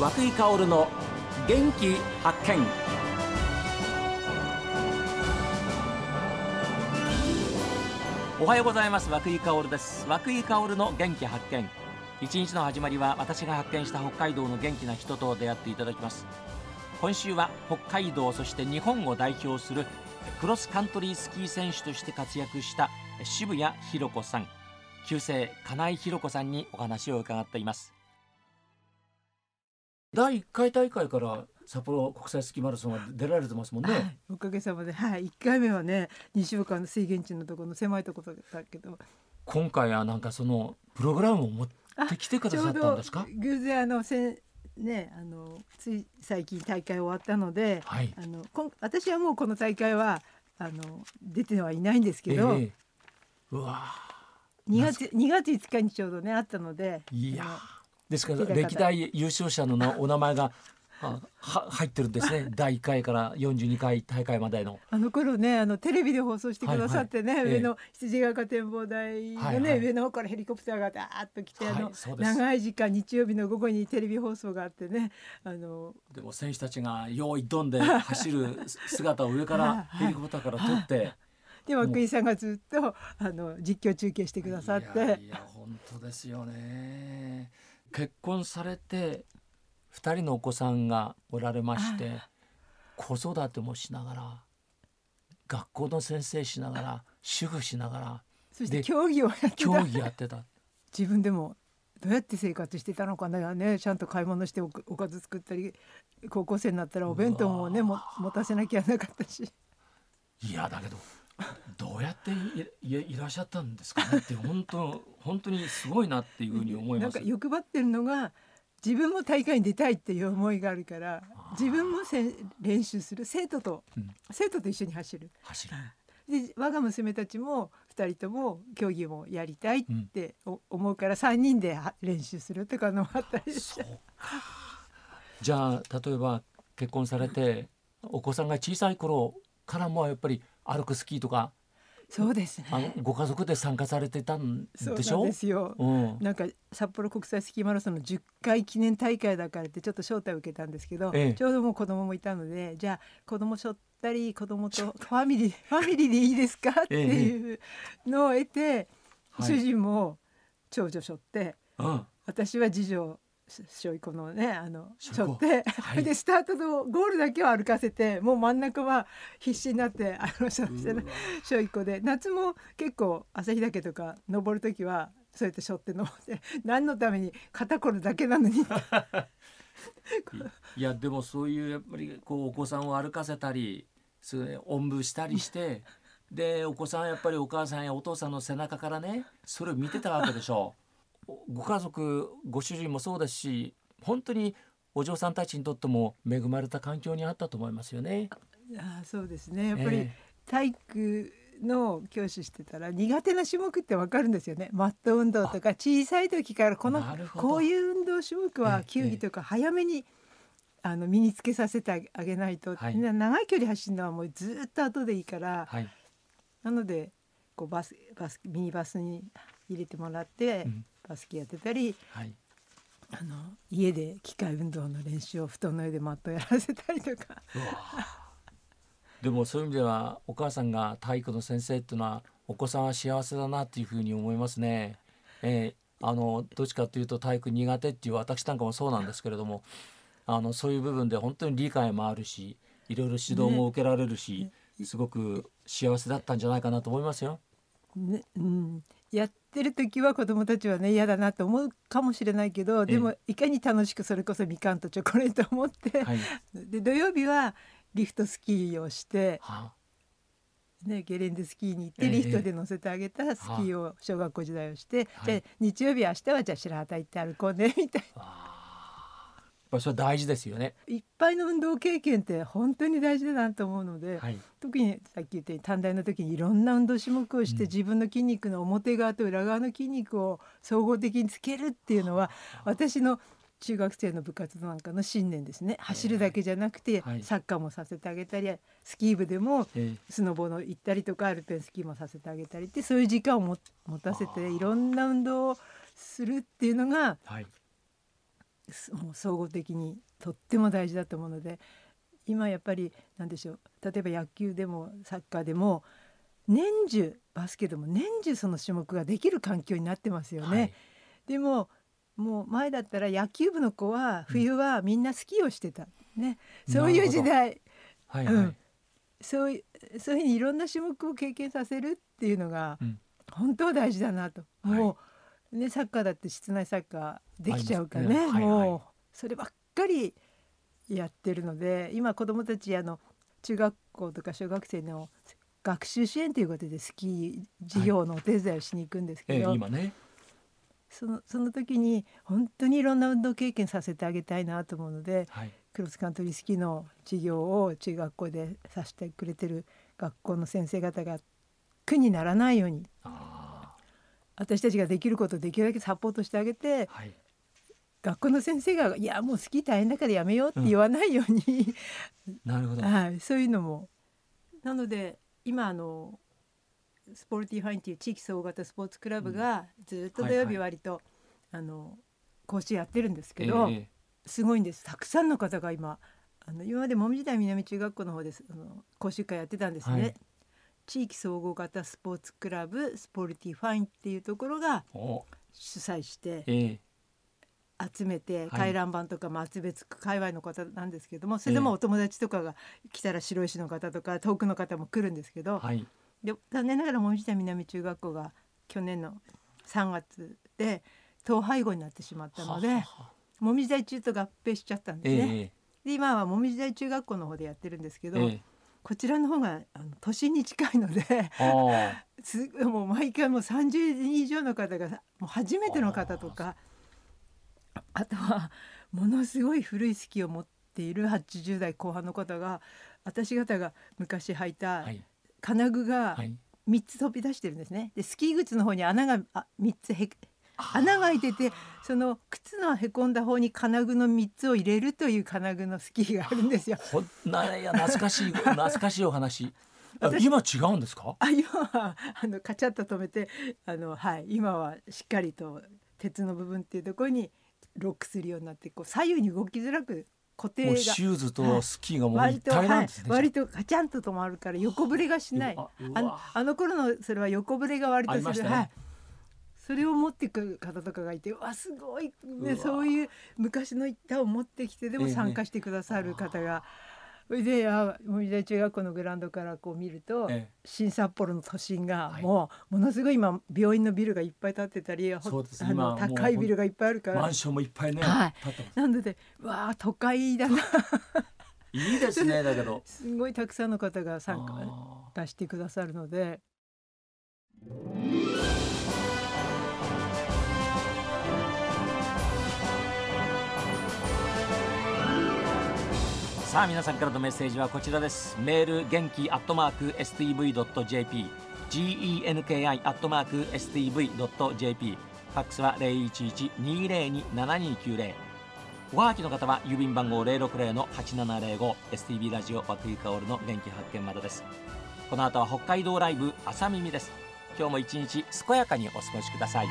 和久井薫の元気発見。おはようございます。和久井薫です。和久井薫の元気発見。一日の始まりは私が発見した北海道の元気な人と出会っていただきます。今週は北海道そして日本を代表するクロスカントリースキー選手として活躍した渋谷博子さん。旧姓金井博子さんにお話を伺っています。第1回大会から札幌国際スキーマラソンは出られてますもんね、はい、おかげさまで、はい、1回目はね2週間の水源地のところの狭いところだけど。今回はなんかそのプログラムを持ってきてくださったんですか？偶然あのせねあのつい最近大会終わったので、はい、あのこ私はもうこの大会はあの出てはいないんですけど、えー、うわ2月2月5日にちょうどねあったのでいやですから歴代優勝者の お名前がは入ってるんですね。第1回から42回大会までの。あの頃ねあのテレビで放送してくださってね、はいはい、上の羊ヶ丘展望台のね、はいはい、上の方からヘリコプターがダーッと来て、はい、あの長い時間日曜日の午後にテレビ放送があってねあの。でも選手たちが用意どんで走る姿を上から ヘリコプターから撮って。で涌井さんがずっとあの実況中継してくださって。いや本当ですよね結婚されて2人のお子さんがおられまして子育てもしながら学校の先生しながら主婦しながらそして競技をやってた。競技やってた。自分でもどうやって生活してたのかなね。ちゃんと買い物しておかず作ったり高校生になったらお弁当もねも持たせなきゃなかったし。いやだけどどうやっていいらっしゃったんですかねって本当本当にすごいなっていうふうに思います。なんか欲張ってるのが自分も大会に出たいっていう思いがあるから自分もせ練習する生徒と、うん、生徒と一緒に走る。走るで我が娘たちも2人とも競技もやりたいって思うから3人で練習するとかのもあったりして。じゃあ例えば結婚されてお子さんが小さい頃からもやっぱり歩くスキーとか。そうですね。ご家族で参加されてたんでしょ？うですよ。うん、なんか札幌国際スキーマラソンの10回記念大会だからってちょっと招待を受けたんですけど、ええ、ちょうどもう子供もいたので、じゃあ子供しょったり子供とファミリーファミリーでいいですか？っていうのを得て、え、主人も長女しょって、はい、私は次女しょいこのねあのしょって、はい、でスタートとゴールだけは歩かせてもう真ん中は必死になってあのしょしょいこで夏も結構旭岳とか登る時はそうやってしょって登って何のために肩こるだけなのにいやでもそういうやっぱりこうお子さんを歩かせたりそれおんぶしたりしてでお子さんはやっぱりお母さんやお父さんの背中からねそれを見てたわけでしょう。ご家族ご主人もそうですし本当にお嬢さんたちにとっても恵まれた環境にあったと思いますよね。あそうですね。やっぱり体育の教師してたら苦手な種目ってわかるんですよね。マット運動とか小さい時からこのこういう運動種目は球技とか早めにあの身につけさせてあげないと、はい、長い距離走るのはもうずっと後でいいから、はい、なのでこうバスバスミニバスに入れてもらって、うん、バスケやってたり、はい、あの家で機械運動の練習を布団の上でマットやらせたりとか。でもそういう意味ではお母さんが体育の先生っていうのはお子さんは幸せだなっていうふうに思いますね。えー、あのどっちかというと体育苦手っていう私なんかもそうなんですけれどもあのそういう部分で本当に理解もあるしいろいろ指導も受けられるし、ね、すごく幸せだったんじゃないかなと思いますよ。ねうん、やってる時は子どもたちはね嫌だなと思うかもしれないけどでもいかに楽しくそれこそみかんとチョコレートを持って、はい、で土曜日はリフトスキーをして。はね、ゲレンデスキーに行ってリフトで乗せてあげたスキーを小学校時代をして、えー、で日曜日明日はじゃあ白旗行って歩こうねみたいな。ぱそれ大事ですよね。いっぱいの運動経験って本当に大事だなと思うので、はい、特にさっき言ったように短大の時にいろんな運動種目をして、うん、自分の筋肉の表側と裏側の筋肉を総合的につけるっていうのは私の中学生の部活なんかの信念ですね。走るだけじゃなくて、サッカーもさせてあげたりスキー部でもスノボの行ったりとかアルペンスキーもさせてあげたりってそういう時間を持たせていろんな運動をするっていうのが、はい、もう総合的にとっても大事だと思うので今やっぱり何でしょう例えば野球でもサッカーでも年中バスケでも年中その種目ができる環境になってますよね。はい、でももう前だったら野球部の子は冬はみんなスキーをしてた、ね、そういう時代、はいはい、うん、そういうそういうふうにいろんな種目を経験させるっていうのが、本当大事だなと、もう、ね、サッカーだって室内サッカーできちゃうからね、ね。はいはい、もうそればっかりやってるので今子どもたちあの中学校とか小学生の学習支援ということでスキー事業のお手伝いをしに行くんですけど、はいえー、今ね。そのその時に本当にいろんな運動経験させてあげたいなと思うので、はい、クロスカントリースキーの授業を中学校でさせてくれてる学校の先生方が苦にならないように私たちができることをできるだけサポートしてあげて、はい、学校の先生が「いやもうスキー大変だからやめよう」って言わないように、うん、なるほど、はい、そういうのも。なので今あのスポルティファインっていう地域総合型スポーツクラブがずっと土曜日割と、あの講習やってるんですけど、えー、すごいんです。たくさんの方が今あの今までもみじ台南中学校の方であの講習会やってたんですね。はい、地域総合型スポーツクラブスポルティファインっていうところが主催して、えー集めて回覧板とかも集めつく界隈の方なんですけどもそれでもお友達とかが来たら白石の方とか遠くの方も来るんですけど、はい、で残念ながらもみじ台南中学校が去年の3月で統廃合になってしまったのでもみじ台中と合併しちゃったんですね。えー、で今はもみじ台中学校の方でやってるんですけど、えー、こちらの方があの都心に近いのですもう毎回もう30人以上の方がもう初めての方とか。あとはものすごい古いスキーを持っている80代後半の方が私方が昔履いた金具が3つ飛び出してるんですね。でスキー靴の方に穴が3つへ穴が開いててその靴のへこんだ方に金具の3つを入れるという金具のスキーがあるんですよ。ほないや懐かしい懐かしいお話。今違うんですか？あ今はあのカチャッと止めてあのはい今はしっかりと鉄の部分っていうところにロックするようになってこう左右に動きづらく固定がシューズとスキーがもう一体なんですね、はい、割とカチャンと止まるから横ぶれがしない。あのあの頃のそれは横ぶれが割とする、ね、はいそれを持ってくる方とかがいてわすごい、ね、そういう昔の板を持ってきてでも参加してくださる方が。ええそれであ森田中学校のグラウンドからこう見ると、ええ、新札幌の都心がもう、ものすごい今病院のビルがいっぱい建ってたりそうです。あの高いビルがいっぱいあるから。マンションもいっぱいね、はい、なのでわあ都会だな。いいですね だけど。すごいたくさんの方が参加出してくださるので。さあ皆さんからのメッセージはこちらです。メール元気アットマーク STV.jp genki アットマーク STV.jp ファックスは0112027290おはがきの方は郵便番号060-8705 STB ラジオ和久井薫の元気発見までです。この後は北海道ライブ朝耳です。今日も一日健やかにお過ごしください。